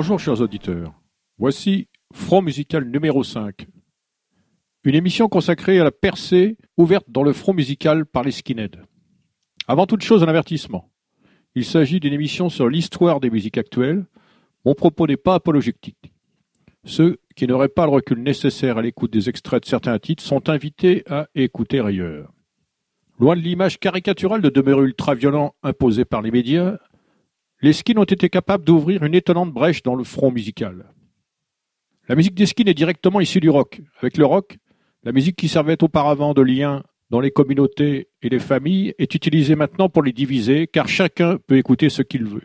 Bonjour chers auditeurs. Voici Front musical numéro 5. Une émission consacrée à la percée ouverte dans le front musical par les skinheads. Avant toute chose, un avertissement. Il s'agit d'une émission sur l'histoire des musiques actuelles. Mon propos n'est pas apologétique. Ceux qui n'auraient pas le recul nécessaire à l'écoute des extraits de certains titres sont invités à écouter ailleurs. Loin de l'image caricaturale de demeure ultra-violent imposée par les médias, les skins ont été capables d'ouvrir une étonnante brèche dans le front musical. La musique des skins est directement issue du rock. Avec le rock, la musique qui servait auparavant de lien dans les communautés et les familles est utilisée maintenant pour les diviser, car chacun peut écouter ce qu'il veut.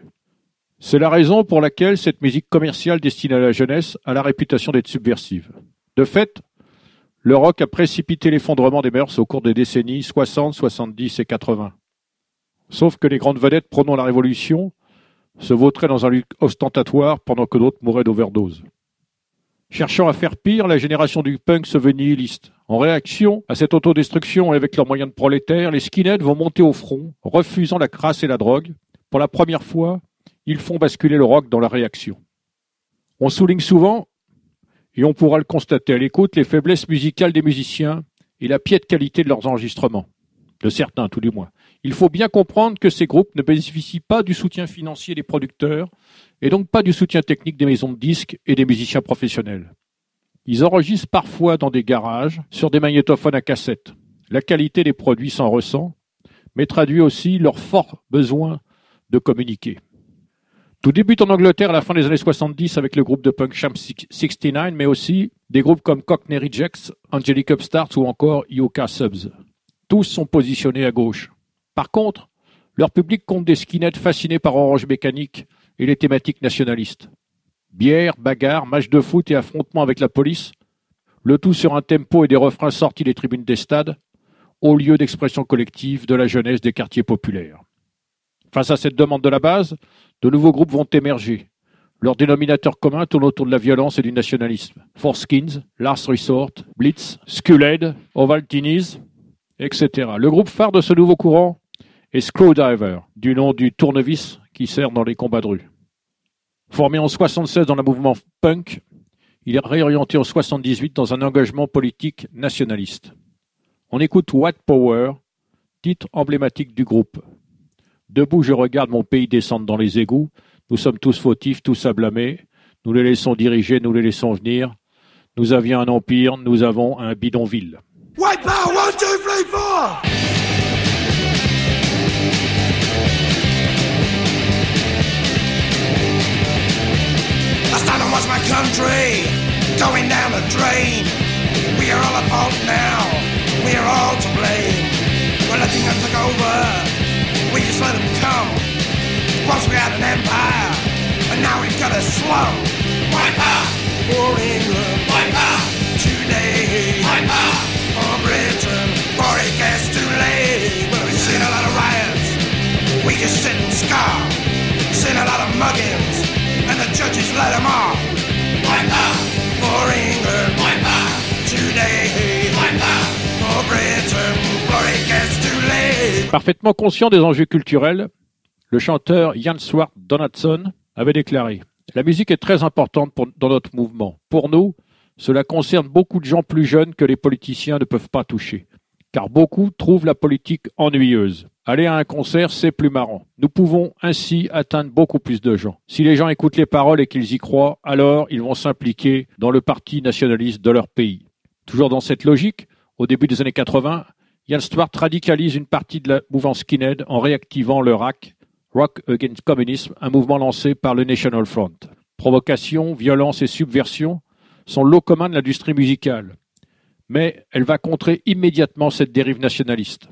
C'est la raison pour laquelle cette musique commerciale destinée à la jeunesse a la réputation d'être subversive. De fait, le rock a précipité l'effondrement des mœurs au cours des décennies 60, 70 et 80. Sauf que les grandes vedettes prônant la révolution se vautraient dans un lutte ostentatoire pendant que d'autres mouraient d'overdose. Cherchant à faire pire, la génération du punk se veut nihiliste. En réaction à cette autodestruction et avec leurs moyens de prolétaires, les skinheads vont monter au front, refusant la crasse et la drogue. Pour la première fois, ils font basculer le rock dans la réaction. On souligne souvent, et on pourra le constater à l'écoute, les faiblesses musicales des musiciens et la piètre qualité de leurs enregistrements. De certains, tout du moins. Il faut bien comprendre que ces groupes ne bénéficient pas du soutien financier des producteurs et donc pas du soutien technique des maisons de disques et des musiciens professionnels. Ils enregistrent parfois dans des garages, sur des magnétophones à cassette. La qualité des produits s'en ressent, mais traduit aussi leur fort besoin de communiquer. Tout débute en Angleterre à la fin des années 70 avec le groupe de punk Champ 69, mais aussi des groupes comme Cockney Rejects, Angelic Upstarts ou encore Yoka Subs. Tous sont positionnés à gauche. Par contre, leur public compte des skinheads fascinés par Orange Mécanique et les thématiques nationalistes. Bière, bagarre, match de foot et affrontements avec la police, le tout sur un tempo et des refrains sortis des tribunes des stades, au lieu d'expression collective de la jeunesse des quartiers populaires. Face à cette demande de la base, de nouveaux groupes vont émerger. Leur dénominateur commun tourne autour de la violence et du nationalisme. Skins, Last Resort, Blitz, Skullhead, Ovaltinies, Le groupe phare de ce nouveau courant et Screwdriver, du nom du tournevis qui sert dans les combats de rue. Formé en 76 dans le mouvement punk, il est réorienté en 78 dans un engagement politique nationaliste. On écoute White Power, titre emblématique du groupe. Debout, je regarde mon pays descendre dans les égouts. Nous sommes tous fautifs, tous à blâmer. Nous les laissons diriger, nous les laissons venir. Nous avions un empire, nous avons un bidonville. White power, one, two, three, four! was my country going down the drain. We are all at fault now. We are all to blame. We're letting them take over. We just let them come. Once we had an empire, and now we've got a slum. Wipe out for England. Wipe out today. Wipe out Parfaitement conscient des enjeux culturels, le chanteur Jan Swart Donaldson avait déclaré La musique est très importante dans notre mouvement. Pour nous, cela concerne beaucoup de gens plus jeunes que les politiciens ne peuvent pas toucher, car beaucoup trouvent la politique ennuyeuse. Aller à un concert, c'est plus marrant. Nous pouvons ainsi atteindre beaucoup plus de gens. Si les gens écoutent les paroles et qu'ils y croient, alors ils vont s'impliquer dans le parti nationaliste de leur pays. Toujours dans cette logique, au début des années 80, Jan Stewart radicalise une partie de la mouvance skinhead en réactivant le RAC, Rock Against Communism, un mouvement lancé par le National Front. Provocation, violence et subversion sont l'eau commun de l'industrie musicale. Mais elle va contrer immédiatement cette dérive nationaliste.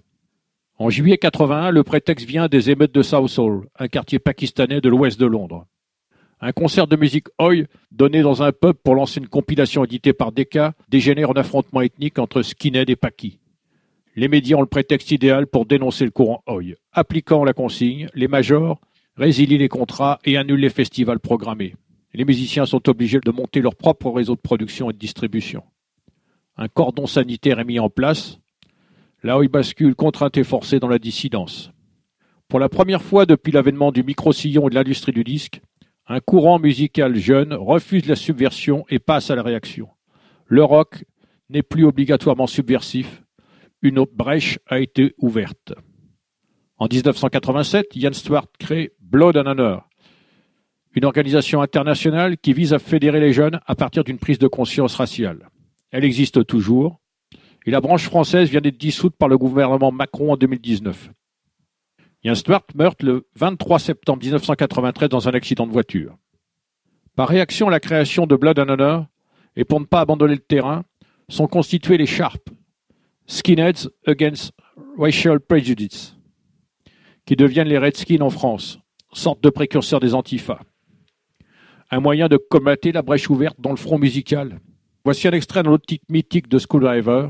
En juillet 81, le prétexte vient des émeutes de Southall, un quartier pakistanais de l'ouest de Londres. Un concert de musique Oi, donné dans un pub pour lancer une compilation éditée par Decca, dégénère en affrontement ethnique entre skinhead et paki. Les médias ont le prétexte idéal pour dénoncer le courant Oi. Appliquant la consigne, les majors résilient les contrats et annulent les festivals programmés. Les musiciens sont obligés de monter leur propre réseau de production et de distribution. Un cordon sanitaire est mis en place, Là où il bascule contrainte et forcée dans la dissidence. Pour la première fois depuis l'avènement du micro-sillon et de l'industrie du disque, Un courant musical jeune refuse la subversion et passe à la réaction. Le rock n'est plus obligatoirement subversif. Une brèche a été ouverte. En 1987, Ian Stewart crée Blood and Honor, une organisation internationale qui vise à fédérer les jeunes à partir d'une prise de conscience raciale. Elle existe toujours, et la branche française vient d'être dissoute par le gouvernement Macron en 2019. Ian Stewart meurt le 23 septembre 1993 dans un accident de voiture. Par réaction à la création de Blood and Honor, et pour ne pas abandonner le terrain, sont constitués les Sharp, Skinheads Against Racial Prejudice, qui deviennent les Redskins en France, sorte de précurseurs des Antifas. Un moyen de combattre la brèche ouverte dans le front musical. Voici un extrait de l'autre titre mythique de Screwdriver,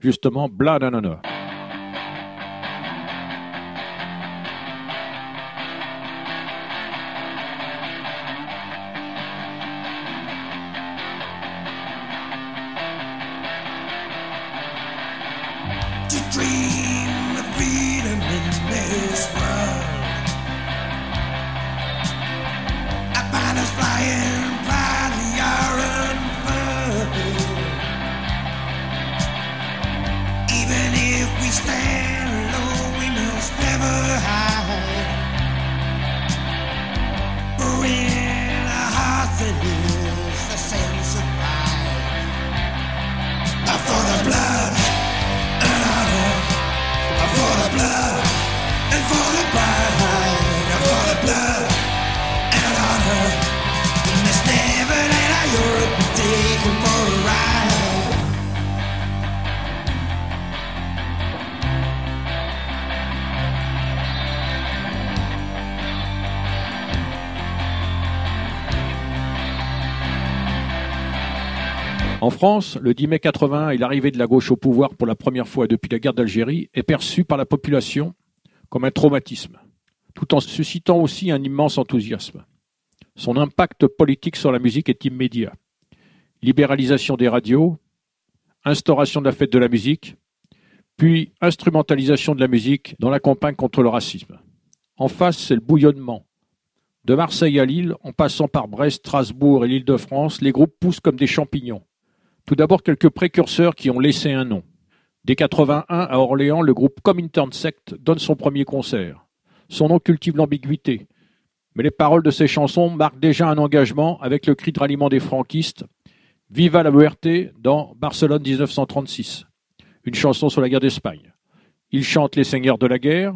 justement Blood and Honor. En France, le 10 mai 80 et l'arrivée de la gauche au pouvoir pour la première fois depuis la guerre d'Algérie est perçu par la population comme un traumatisme, tout en suscitant aussi un immense enthousiasme. Son impact politique sur la musique est immédiat. Libéralisation des radios, instauration de la fête de la musique, puis instrumentalisation de la musique dans la campagne contre le racisme. En face, c'est le bouillonnement. De Marseille à Lille, en passant par Brest, Strasbourg et l'Île-de-France, les groupes poussent comme des champignons. Tout d'abord, quelques précurseurs qui ont laissé un nom. Dès 81, à Orléans, le groupe Comintern Sect donne son premier concert. Son nom cultive l'ambiguïté. Mais les paroles de ses chansons marquent déjà un engagement avec le cri de ralliement des franquistes Viva la Muerte dans Barcelone 1936, une chanson sur la guerre d'Espagne. Il chante Les Seigneurs de la guerre,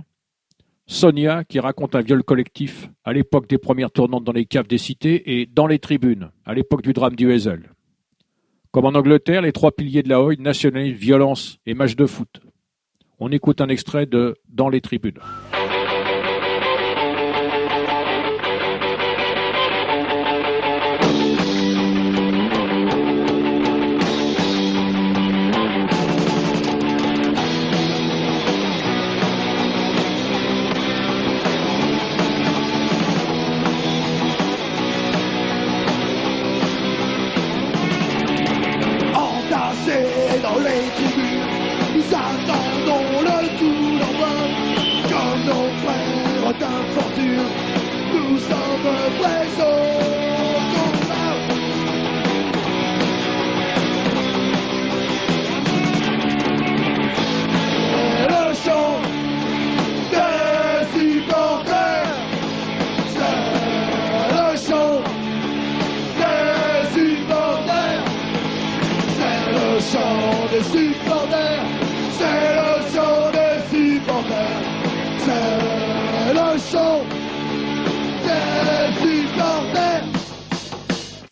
Sonia qui raconte un viol collectif à l'époque des premières tournantes dans les caves des cités et dans les tribunes, à l'époque du drame du Hazel. Comme en Angleterre, les trois piliers de la Hoy nationalisent violence et match de foot. On écoute un extrait de Dans les tribunes.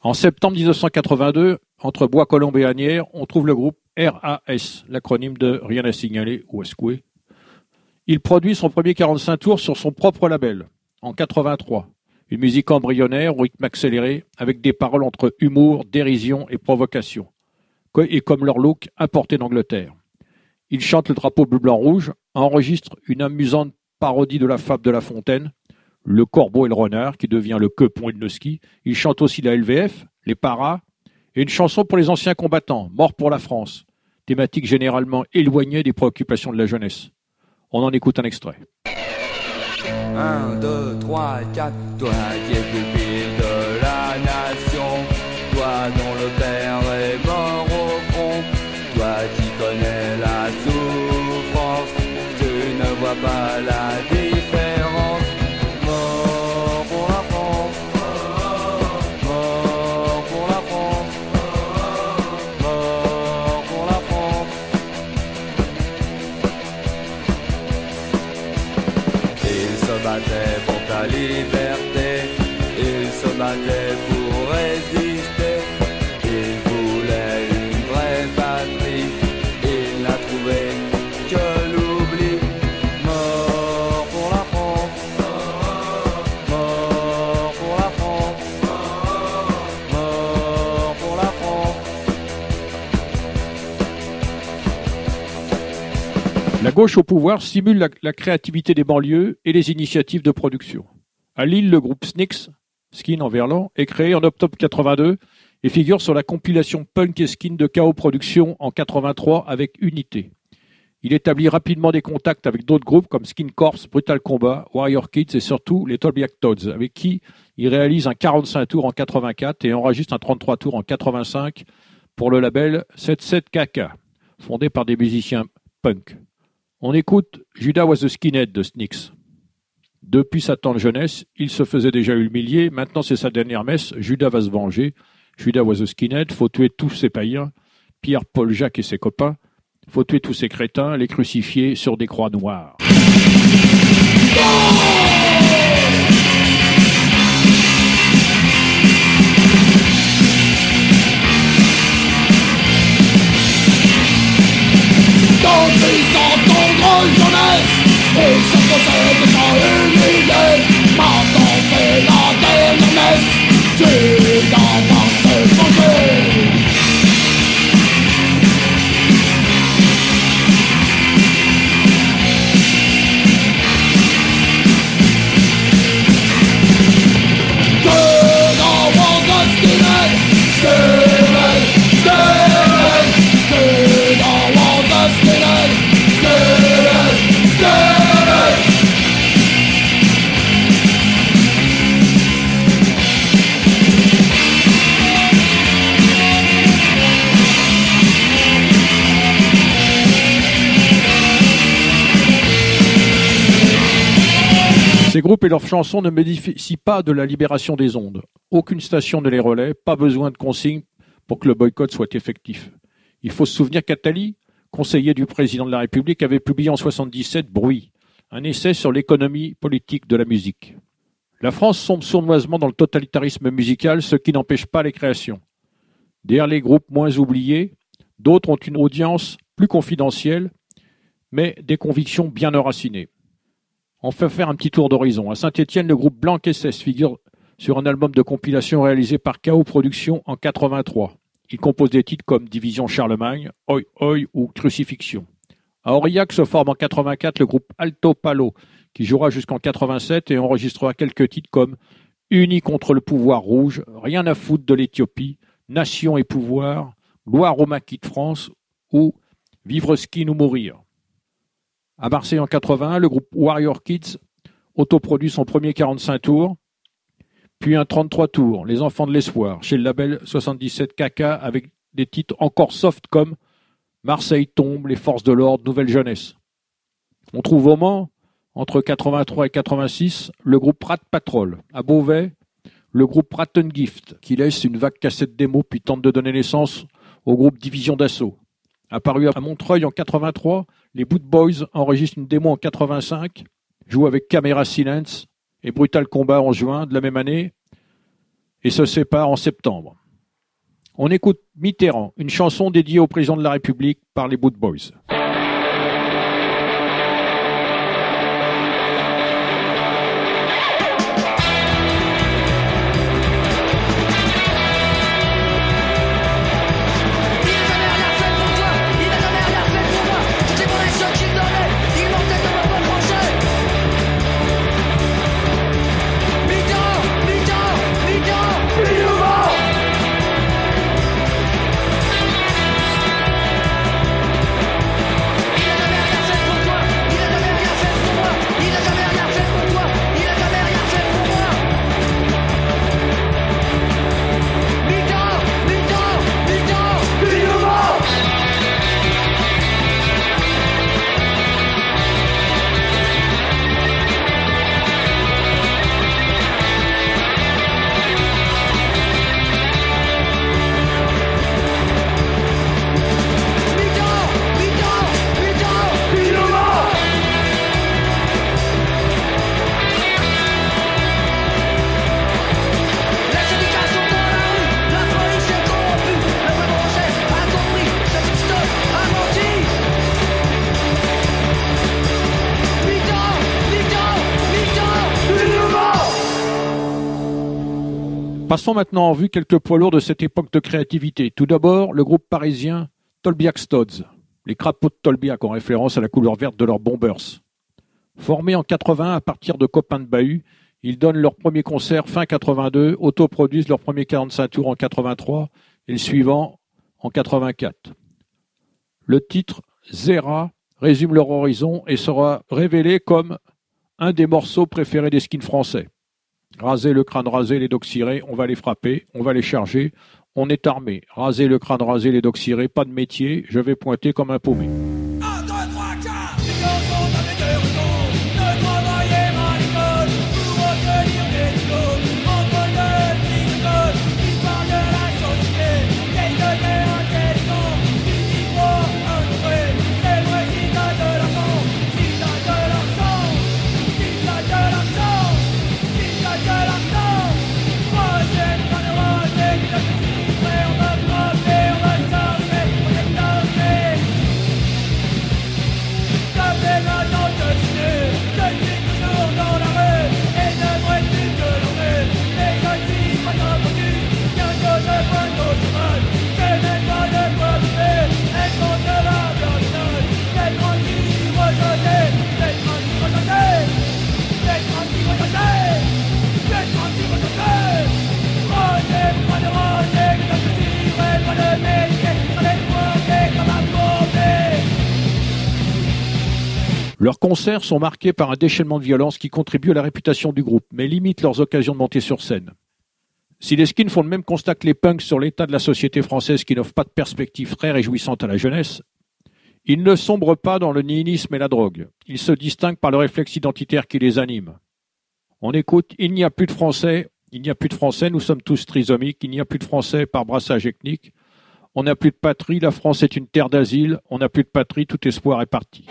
En septembre 1982, entre Bois-Colombes et Agnières, on trouve le groupe RAS, l'acronyme de Rien à signaler ou Escoué. Il produit son premier 45 tours sur son propre label, en 83. Une musique embryonnaire au rythme accéléré, avec des paroles entre humour, dérision et provocation, et comme leur look importé d'Angleterre. Il chante le drapeau bleu-blanc-rouge, enregistre une amusante parodie de la fable de La Fontaine, le corbeau et le renard, qui devient le quepon et le ski. Il chante aussi la LVF, les paras, et une chanson pour les anciens combattants, morts pour la France, thématique généralement éloignée des préoccupations de la jeunesse. On en écoute un extrait. 1, 2, 3, 4, toi qui es pupille de la nation, toi dont le père est mort au front, toi qui connais la souffrance, tu ne vois pas la différence. Gauche au pouvoir stimule la, créativité des banlieues et les initiatives de production. À Lille, le groupe Snix, Skin en verlan, est créé en octobre 82 et figure sur la compilation Punk et Skin de KO Productions en 83 avec Unité. Il établit rapidement des contacts avec d'autres groupes comme Skin Corps, Brutal Combat, Warrior Kids et surtout les Tobiac Toads, avec qui il réalise un 45 tours en 84 et enregistre un 33 tours en 85 pour le label 77KK, fondé par des musiciens punk. On écoute Judas was a skinhead de Snix. Depuis sa tendre jeunesse, il se faisait déjà humilier. Maintenant, c'est sa dernière messe. Judas va se venger. Judas was a skinhead. Faut tuer tous ces païens. Pierre, Paul, Jacques et ses copains. Faut tuer tous ces crétins, les crucifier sur des croix noires. Sont en grande jeunesse Ils se possèdent sans humilier Maintenant c'est la groupes et leurs chansons ne bénéficient pas de la libération des ondes. Aucune station ne les relaie, pas besoin de consignes pour que le boycott soit effectif. Il faut se souvenir qu'Attali, conseiller du président de la République, avait publié en 77 Bruit, un essai sur l'économie politique de la musique. La France sombre sournoisement dans le totalitarisme musical, ce qui n'empêche pas les créations. Derrière les groupes moins oubliés, d'autres ont une audience plus confidentielle, mais des convictions bien enracinées. On fait faire un petit tour d'horizon. À Saint-Étienne, le groupe Blanc SS figure sur un album de compilation réalisé par KO Productions en 83. Il compose des titres comme Division Charlemagne, Oi Oi ou Crucifixion. À Aurillac se forme en 84 le groupe Alto Palo, qui jouera jusqu'en 87 et enregistrera quelques titres comme Unis contre le pouvoir rouge, Rien à foutre de l'Éthiopie, Nation et pouvoir, Gloire au maquis de France ou Vivre skin ou mourir. À Marseille en 81, le groupe Warrior Kids autoproduit son premier 45 tours, puis un 33 tours, Les Enfants de l'Espoir, chez le label 77 KK avec des titres encore soft comme Marseille tombe, Les Forces de l'Ordre, Nouvelle Jeunesse. On trouve au Mans, entre 83 et 86, le groupe Rat Patrol. À Beauvais, le groupe Ratten Gift, qui laisse une vague cassette démo puis tente de donner naissance au groupe Division d'Assaut. Apparu à Montreuil en 83, les Boot Boys enregistrent une démo en 85, jouent avec Camera Silence et Brutal Combat en juin de la même année et se séparent en septembre. On écoute Mitterrand, une chanson dédiée au président de la République par les Boot Boys. Passons maintenant en vue quelques poids lourds de cette époque de créativité. Tout d'abord, le groupe parisien Tolbiac Stodds, les crapauds de Tolbiac en référence à la couleur verte de leurs bombers. Formés en 80 à partir de copains de bahut, ils donnent leur premier concert fin 82, autoproduisent leur premier 45 tours en 83 et le suivant en 84. Le titre Zera résume leur horizon et sera révélé comme un des morceaux préférés des skins français. Raser le crâne rasé, les docs cirés, on va les frapper, on va les charger, on est armé. Raser le crâne rasé, les docs cirés, pas de métier, je vais pointer comme un paumé. Leurs concerts sont marqués par un déchaînement de violence qui contribue à la réputation du groupe, mais limite leurs occasions de monter sur scène. Si les skins font le même constat que les punks sur l'état de la société française qui n'offre pas de perspective très réjouissante à la jeunesse, ils ne sombrent pas dans le nihilisme et la drogue. Ils se distinguent par le réflexe identitaire qui les anime. On écoute Il n'y a plus de Français, il n'y a plus de Français, nous sommes tous trisomiques, il n'y a plus de Français par brassage ethnique, on n'a plus de patrie, la France est une terre d'asile, on n'a plus de patrie, tout espoir est parti.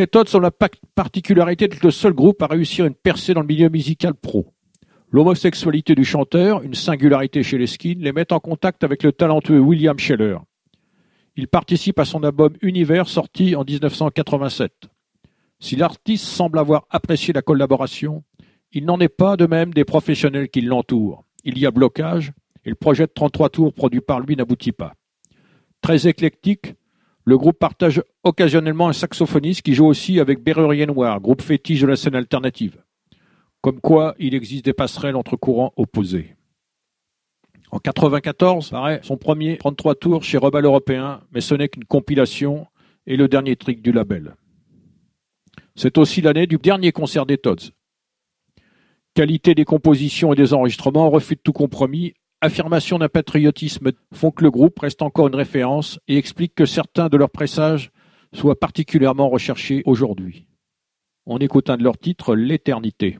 Les Tots ont la pa- particularité d'être le seul groupe à réussir une percée dans le milieu musical pro. L'homosexualité du chanteur, une singularité chez les skins, les met en contact avec le talentueux William Scheller. Il participe à son album Univers sorti en 1987. Si l'artiste semble avoir apprécié la collaboration, il n'en est pas de même des professionnels qui l'entourent. Il y a blocage et le projet de 33 tours produit par lui n'aboutit pas. Très éclectique, le groupe partage occasionnellement un saxophoniste qui joue aussi avec Berrurier Noir, groupe fétiche de la scène alternative. Comme quoi, il existe des passerelles entre courants opposés. En 94, paraît son premier 33 tours chez Rebel Européen, mais ce n'est qu'une compilation et le dernier trick du label. C'est aussi l'année du dernier concert des Tods. Qualité des compositions et des enregistrements, refus de tout compromis, affirmation d'un patriotisme font que le groupe reste encore une référence et explique que certains de leurs pressages soient particulièrement recherchés aujourd'hui. On écoute un de leurs titres, L'éternité.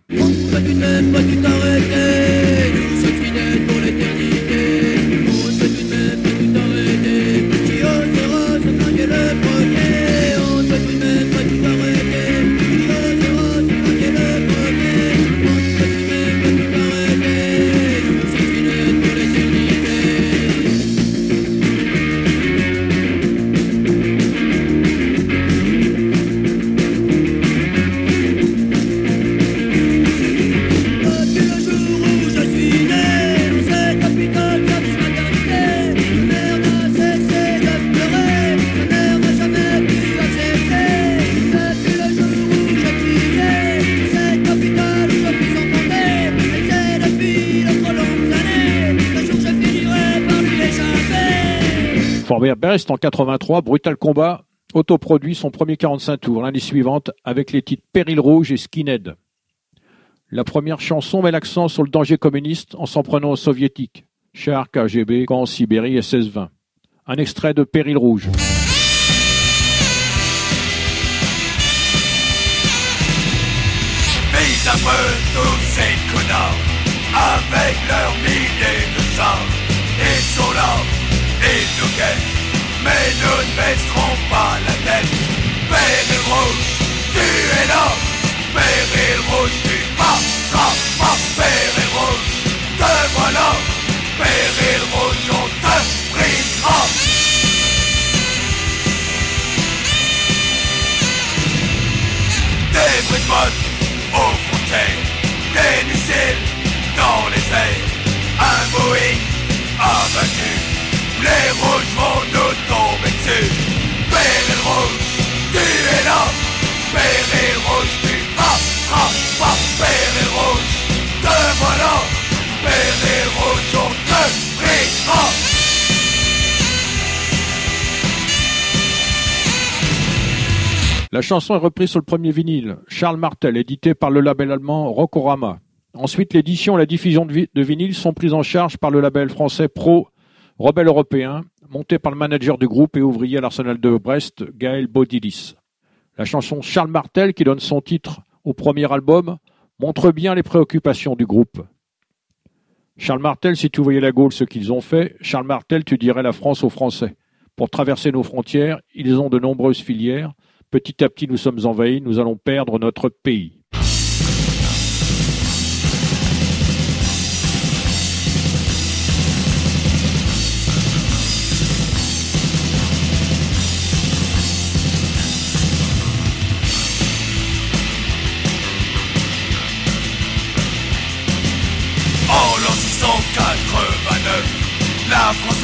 Échapper. Fort Best en 83, Brutal Combat autoproduit son premier 45 tours l'année suivante avec les titres Péril Rouge et Skinhead. La première chanson met l'accent sur le danger communiste en s'en prenant aux soviétiques. Char KGB, camp Sibérie et 16-20. Un extrait de Péril Rouge. Peu tous ces connards Avec leurs milliers de chars Ils sont là, ils nous guettent Mais nous ne baisserons pas la tête. Péril rouge, tu es là. Péril rouge, tu passeras pas. Péril rouge, te voilà. Péril rouge, on te brisera. Des bruits de aux frontières, des missiles dans les airs, un Boeing abattu, les brisera. La chanson est reprise sur le premier vinyle, Charles Martel, édité par le label allemand Rockorama. Ensuite, l'édition et la diffusion de, vi- de vinyle sont prises en charge par le label français Pro Rebelle Européen, monté par le manager du groupe et ouvrier à l'Arsenal de Brest, Gaël Bodilis. La chanson Charles Martel, qui donne son titre au premier album, montre bien les préoccupations du groupe. Charles Martel, si tu voyais la Gaule ce qu'ils ont fait, Charles Martel, tu dirais la France aux Français. Pour traverser nos frontières, ils ont de nombreuses filières. Petit à petit, nous sommes envahis, nous allons perdre notre pays.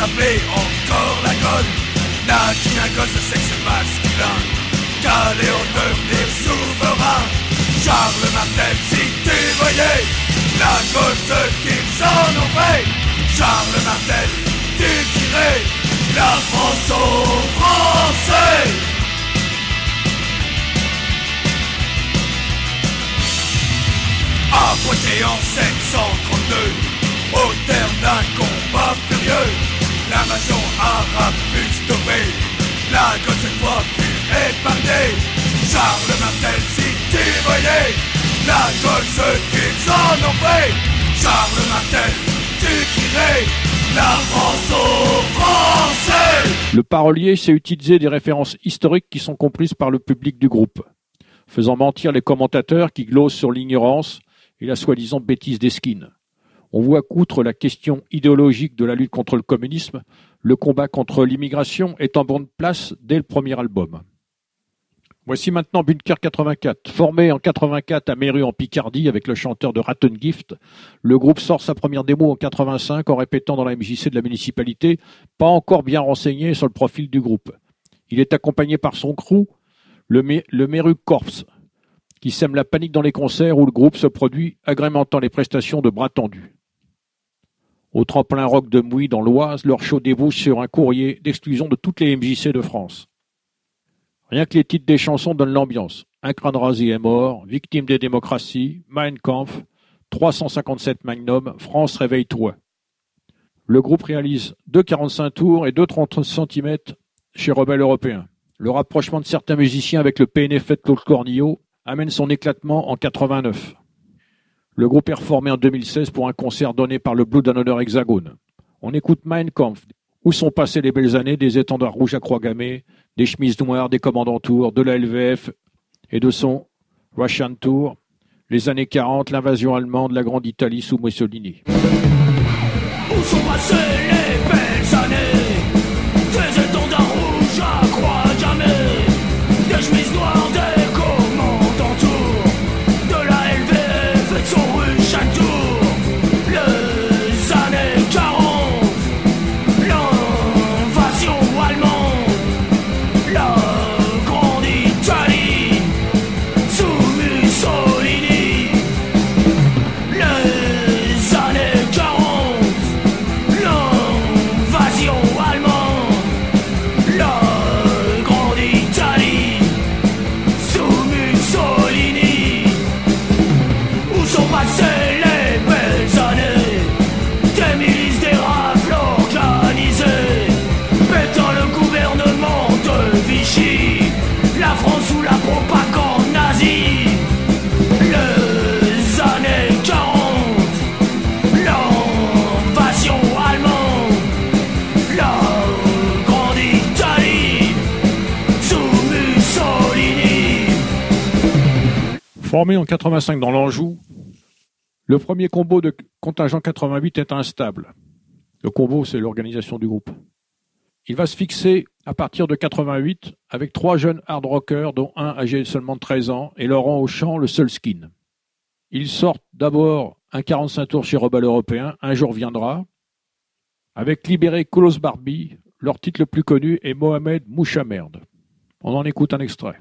Appelait encore la Gaule. N'a qu'un gosse de sexe masculin, qu'allait en devenir souverain. Charles Martel, si tu voyais la ce qu'ils en ont. Charles Martel, tu dirais la France aux Français. À en 732, au terme d'un Le parolier sait utiliser des références historiques qui sont comprises par le public du groupe, faisant mentir les commentateurs qui glosent sur l'ignorance et la soi-disant bêtise d'Esquine. On voit qu'outre la question idéologique de la lutte contre le communisme, le combat contre l'immigration est en bonne place dès le premier album. Voici maintenant Bunker 84. Formé en 84 à Méru en Picardie avec le chanteur de Rattengift, le groupe sort sa première démo en 85 en répétant dans la MJC de la municipalité, pas encore bien renseigné sur le profil du groupe. Il est accompagné par son crew, le, Mé- le Meru Corps, qui sème la panique dans les concerts où le groupe se produit, agrémentant les prestations de bras tendus. Au tremplin rock de Mouy dans l'Oise, leur show débouche sur un courrier d'exclusion de toutes les MJC de France. Rien que les titres des chansons donnent l'ambiance. Un crâne rasé est mort, victime des démocraties, Mein Kampf, 357 Magnum, France réveille-toi. Le groupe réalise deux 45 tours et deux 30 cm chez Rebelle Européen. Le rapprochement de certains musiciens avec le PNF de Claude Cornillo amène son éclatement en 89. Le groupe est reformé en 2016 pour un concert donné par le Blood and Honor Hexagone. On écoute Mein Kampf. Où sont passées les belles années des étendards rouges à croix gammée, des chemises noires, des commandants tours, de la LVF et de son Russian Tour, les années 40, l'invasion allemande, la Grande Italie sous Mussolini. Formé en 85 dans l'Anjou, le premier combo de contingent 88 est instable. Le combo, c'est l'organisation du groupe. Il va se fixer à partir de 88 avec trois jeunes hard rockers, dont un âgé de seulement 13 ans, et Laurent Auchan, le seul skin. Ils sortent d'abord un 45 tours chez Rebel Européen, Un jour viendra, avec Libéré Koulos Barbie, leur titre le plus connu est Mohamed Mouchamerde. On en écoute un extrait.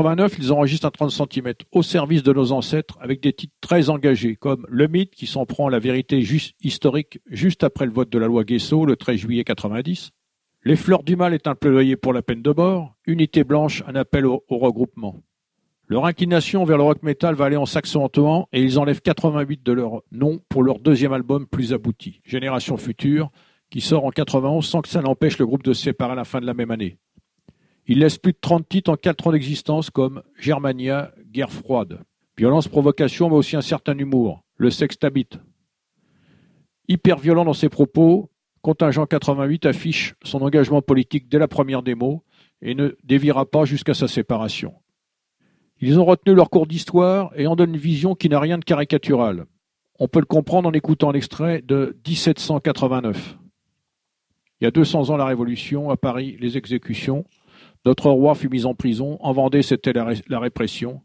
89, ils enregistrent un 30 cm au service de nos ancêtres avec des titres très engagés comme Le Mythe qui s'en prend à la vérité juste historique juste après le vote de la loi Guesso le 13 juillet 90. Les Fleurs du Mal est un plaidoyer pour la peine de mort. Unité Blanche, un appel au, regroupement. Leur inclination vers le rock metal va aller en s'accentuant et ils enlèvent 88 de leur nom pour leur deuxième album plus abouti, Génération Future, qui sort en 91 sans que ça n'empêche le groupe de se séparer à la fin de la même année. Il laisse plus de 30 titres en 4 ans d'existence comme Germania, Guerre froide. Violence, provocation, mais aussi un certain humour. Le sextabit. Hyper violent dans ses propos, Contingent 88 affiche son engagement politique dès la première démo et ne déviera pas jusqu'à sa séparation. Ils ont retenu leur cours d'histoire et en donnent une vision qui n'a rien de caricatural. On peut le comprendre en écoutant l'extrait de 1789. Il y a 200 ans la Révolution, à Paris les exécutions, notre roi fut mis en prison. En Vendée, c'était la, ré- la répression.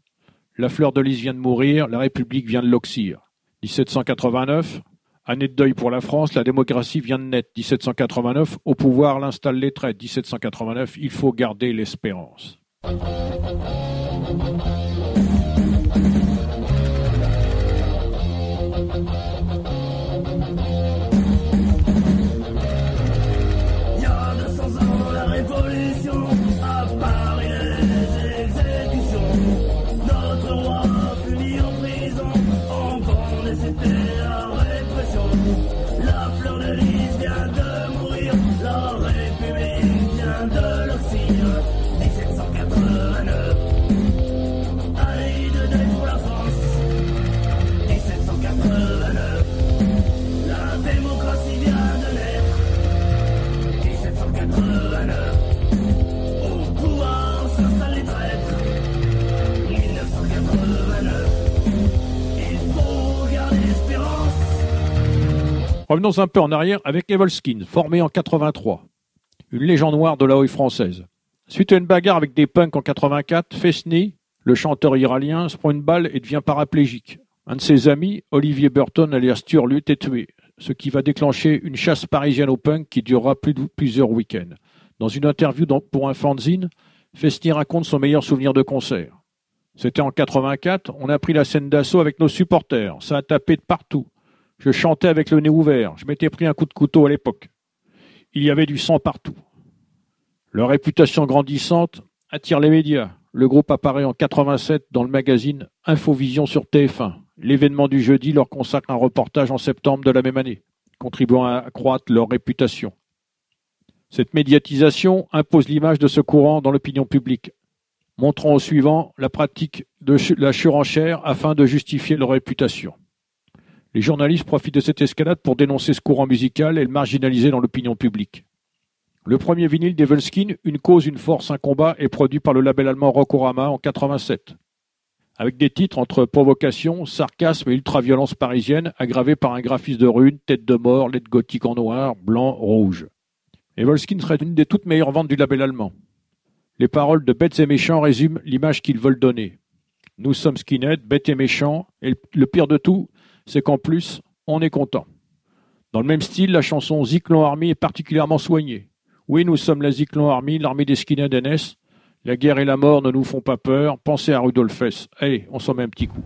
La fleur de lys vient de mourir. La République vient de l'oxyre. 1789, année de deuil pour la France. La démocratie vient de naître. 1789, au pouvoir l'installe les traites. 1789, il faut garder l'espérance. Revenons un peu en arrière avec Evolskin, formé en 83. Une légende noire de la Hoy française. Suite à une bagarre avec des punks en 84, Fesny, le chanteur iranien, se prend une balle et devient paraplégique. Un de ses amis, Olivier Burton, alias Turlut, est tué, ce qui va déclencher une chasse parisienne aux punks qui durera plusieurs week-ends. Dans une interview pour un fanzine, Fesny raconte son meilleur souvenir de concert. C'était en 84, on a pris la scène d'assaut avec nos supporters. Ça a tapé de partout. Je chantais avec le nez ouvert. Je m'étais pris un coup de couteau à l'époque. Il y avait du sang partout. Leur réputation grandissante attire les médias. Le groupe apparaît en 87 dans le magazine Infovision sur TF1. L'événement du jeudi leur consacre un reportage en septembre de la même année, contribuant à accroître leur réputation. Cette médiatisation impose l'image de ce courant dans l'opinion publique, montrant au suivant la pratique de la surenchère afin de justifier leur réputation. Les journalistes profitent de cette escalade pour dénoncer ce courant musical et le marginaliser dans l'opinion publique. Le premier vinyle d'Evelskin, Une cause, une force, un combat, est produit par le label allemand Rockorama en 87. avec des titres entre provocation, sarcasme et ultraviolence parisienne, aggravés par un graphisme de runes, tête de mort, lettres gothiques en noir, blanc, rouge. Et Volskin serait une des toutes meilleures ventes du label allemand. Les paroles de Bêtes et Méchants résument l'image qu'ils veulent donner. Nous sommes skinheads, bêtes et méchants, et le pire de tout, c'est qu'en plus, on est content. Dans le même style, la chanson Zyklon Army est particulièrement soignée. Oui, nous sommes la Zyklon Army, l'armée des skinheads NS. La guerre et la mort ne nous font pas peur. Pensez à Rudolf Hess. Allez, on s'en met un petit coup.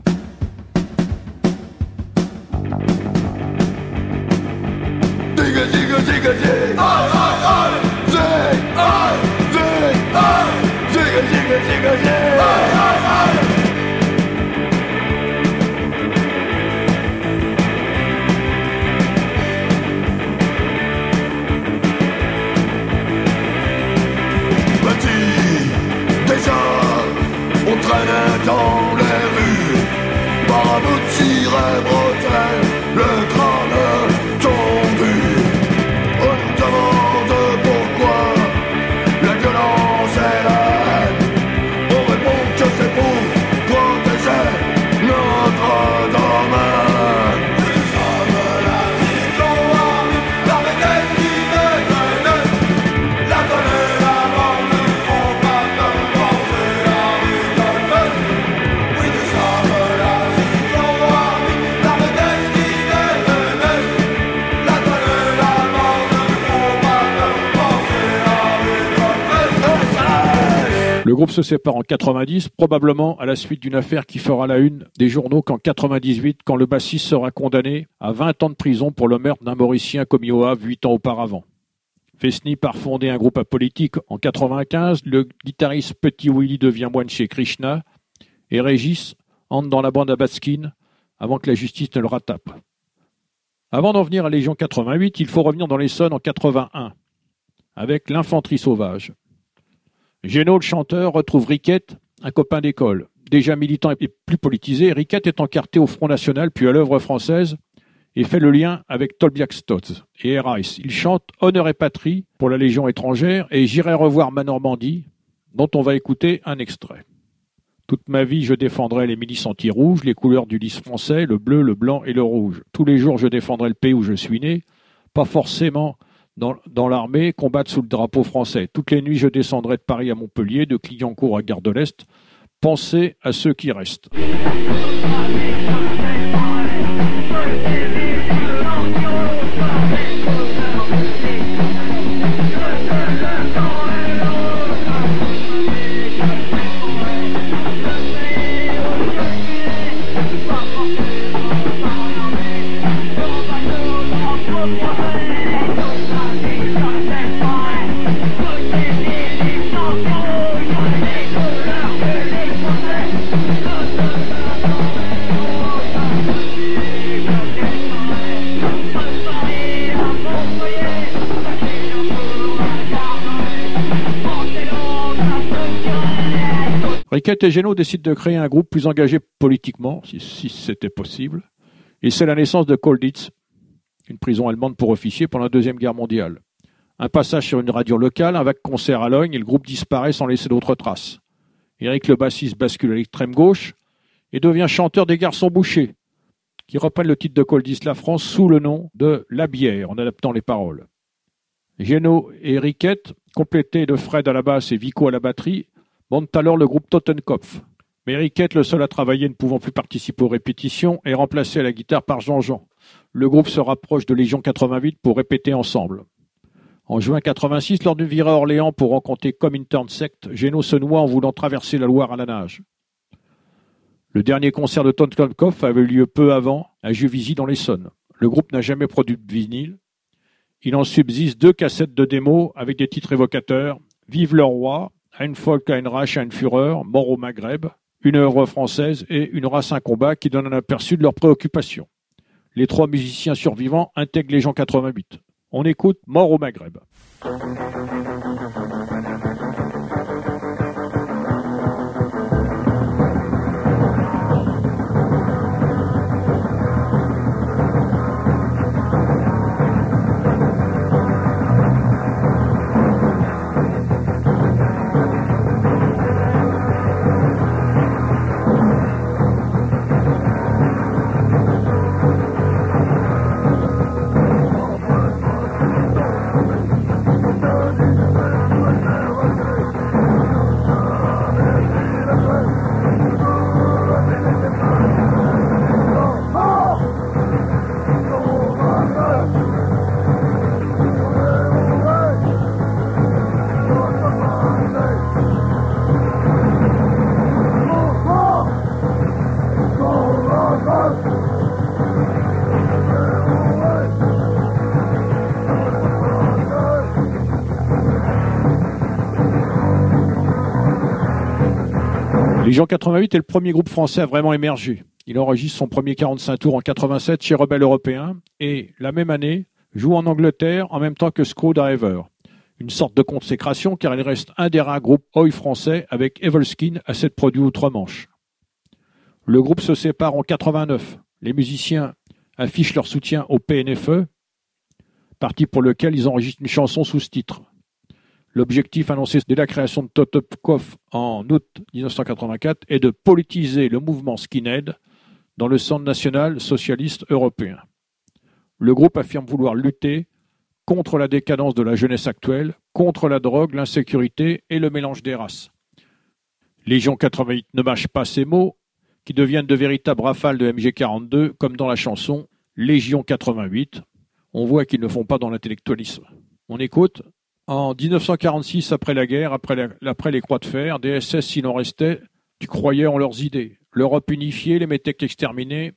Dans les rues. Par de Se sépare en 90, probablement à la suite d'une affaire qui fera la une des journaux qu'en 98, quand le bassiste sera condamné à 20 ans de prison pour le meurtre d'un Mauricien commis au Havre 8 ans auparavant. Fesny part fonder un groupe apolitique en 95, le guitariste Petit Willy devient moine chez Krishna, et Régis entre dans la bande à Baskin avant que la justice ne le rattrape. Avant d'en venir à Légion 88, il faut revenir dans l'Essonne en 81, avec l'infanterie sauvage. Génaud, le chanteur, retrouve Riquette, un copain d'école. Déjà militant et plus politisé, Riquette est encarté au Front National puis à l'œuvre française et fait le lien avec Tolbiac Stotz et Rice. Il chante Honneur et patrie pour la Légion étrangère et J'irai revoir ma Normandie, dont on va écouter un extrait. Toute ma vie, je défendrai les milices anti-rouges, les couleurs du lys français, le bleu, le blanc et le rouge. Tous les jours, je défendrai le pays où je suis né, pas forcément dans, l'armée, combattre sous le drapeau français. Toutes les nuits, je descendrai de Paris à Montpellier, de Clignancourt à Gare de l'Est. Pensez à ceux qui restent. Riquette et Génaud décident de créer un groupe plus engagé politiquement, si, c'était possible. Et c'est la naissance de Colditz, une prison allemande pour officiers pendant la Deuxième Guerre mondiale. Un passage sur une radio locale, un vague concert à Logne, et le groupe disparaît sans laisser d'autres traces. Eric le bassiste bascule à l'extrême gauche et devient chanteur des Garçons Bouchés, qui reprennent le titre de Colditz La France sous le nom de La Bière, en adaptant les paroles. Génaud et Riquette, complétés de Fred à la basse et Vico à la batterie, montent alors le groupe Tottenkopf. Mais Riquette, le seul à travailler ne pouvant plus participer aux répétitions, est remplacé à la guitare par Jean-Jean. Le groupe se rapproche de Légion 88 pour répéter ensemble. En juin 86, lors d'une virée à Orléans pour rencontrer Comintern Sect, Génaud se noie en voulant traverser la Loire à la nage. Le dernier concert de Tottenkopf avait eu lieu peu avant à Juvisy dans l'Essonne. Le groupe n'a jamais produit de vinyle. Il en subsiste deux cassettes de démo avec des titres évocateurs Vive le roi, Ein Volk, ein Reich, ein Führer, Mort au Maghreb, une œuvre française et une race, un combat qui donnent un aperçu de leurs préoccupations. Les trois musiciens survivants intègrent les gens 88. On écoute Mort au Maghreb. Légion 88 est le premier groupe français à vraiment émerger. Il enregistre son premier 45 tours en 87 chez Rebelle Européen et, la même année, joue en Angleterre en même temps que Screwdriver. Une sorte de consécration car il reste un des rares groupes Oi français avec Evolskin à cette produit outre-Manche. Le groupe se sépare en 89. Les musiciens affichent leur soutien au PNFE, parti pour lequel ils enregistrent une chanson sous ce titre. L'objectif annoncé dès la création de Totopkov en août 1984 est de politiser le mouvement skinhead dans le Centre national socialiste européen. Le groupe affirme vouloir lutter contre la décadence de la jeunesse actuelle, contre la drogue, l'insécurité et le mélange des races. Légion 88 ne mâche pas ces mots, qui deviennent de véritables rafales de MG42, comme dans la chanson Légion 88. On voit qu'ils ne font pas dans l'intellectualisme. On écoute en 1946, après la guerre, après, les croix de fer, des SS, s'il en restait, tu croyais en leurs idées. L'Europe unifiée, les métèques exterminés,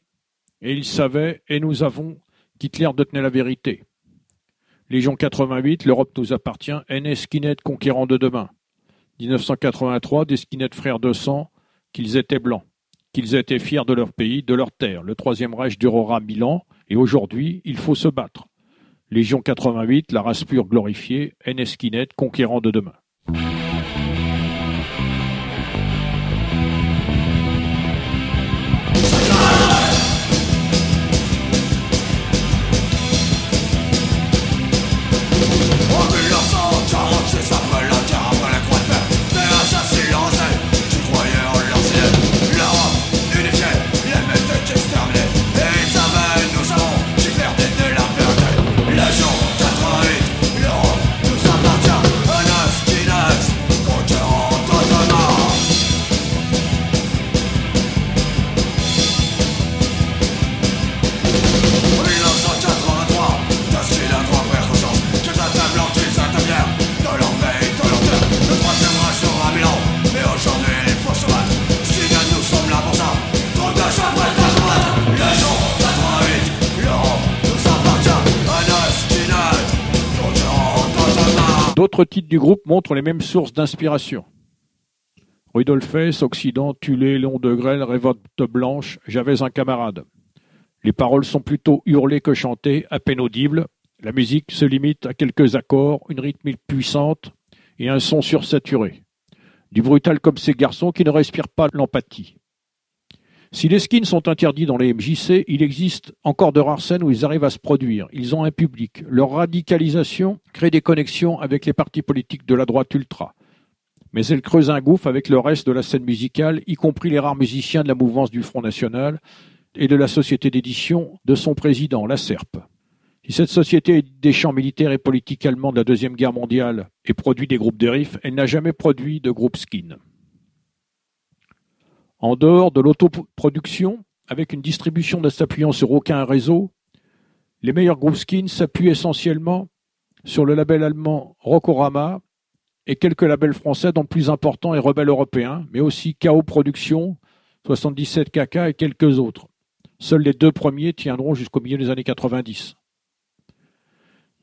et ils savaient, et nous avons, qu'Hitler détenait la vérité. Légion 88, l'Europe nous appartient, NS Skinhead conquérant de demain. 1983, des skinheads frères de sang, qu'ils étaient blancs, qu'ils étaient fiers de leur pays, de leur terre. Le troisième Reich durera mille ans, et aujourd'hui, il faut se battre. Légion 88, la race pure glorifiée, NS conquérant de demain. D'autres titres du groupe montrent les mêmes sources d'inspiration. Rudolf Hess, Occident, Tulé, Léon de Grelle, Révolte Blanche, J'avais un camarade. Les paroles sont plutôt hurlées que chantées, à peine audibles. La musique se limite à quelques accords, une rythmique puissante et un son sursaturé. Du brutal comme ces garçons qui ne respirent pas l'empathie. Si les skins sont interdits dans les MJC, il existe encore de rares scènes où ils arrivent à se produire. Ils ont un public. Leur radicalisation crée des connexions avec les partis politiques de la droite ultra. Mais elle creuse un gouffre avec le reste de la scène musicale, y compris les rares musiciens de la mouvance du Front National et de la société d'édition de son président, la SERP. Si cette société des champs militaires et politiques allemands de la Deuxième Guerre mondiale et produit des groupes de elle n'a jamais produit de groupe skin. En dehors de l'autoproduction, avec une distribution ne s'appuyant sur aucun réseau, les meilleurs groupes skins s'appuient essentiellement sur le label allemand Rockorama et quelques labels français dont plus important est Rebelle Européen, mais aussi KO Productions, 77 KK et quelques autres. Seuls les deux premiers tiendront jusqu'au milieu des années 90.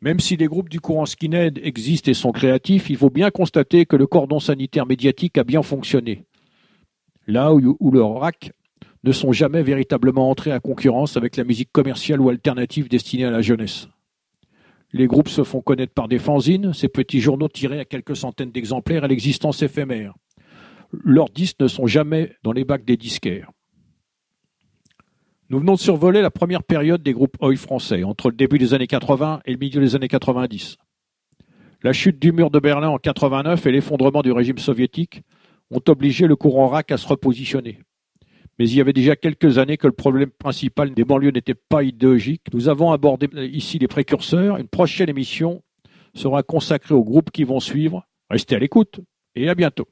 Même si les groupes du courant skinhead existent et sont créatifs, il faut bien constater que le cordon sanitaire médiatique a bien fonctionné là où, le rack ne sont jamais véritablement entrés en concurrence avec la musique commerciale ou alternative destinée à la jeunesse. Les groupes se font connaître par des fanzines, ces petits journaux tirés à quelques centaines d'exemplaires à l'existence éphémère. Leurs disques ne sont jamais dans les bacs des disquaires. Nous venons de survoler la première période des groupes Oi français, entre le début des années 80 et le milieu des années 90. La chute du mur de Berlin en 89 et l'effondrement du régime soviétique ont obligé le courant RAC à se repositionner. Mais il y avait déjà quelques années que le problème principal des banlieues n'était pas idéologique. Nous avons abordé ici les précurseurs. Une prochaine émission sera consacrée aux groupes qui vont suivre. Restez à l'écoute et à bientôt.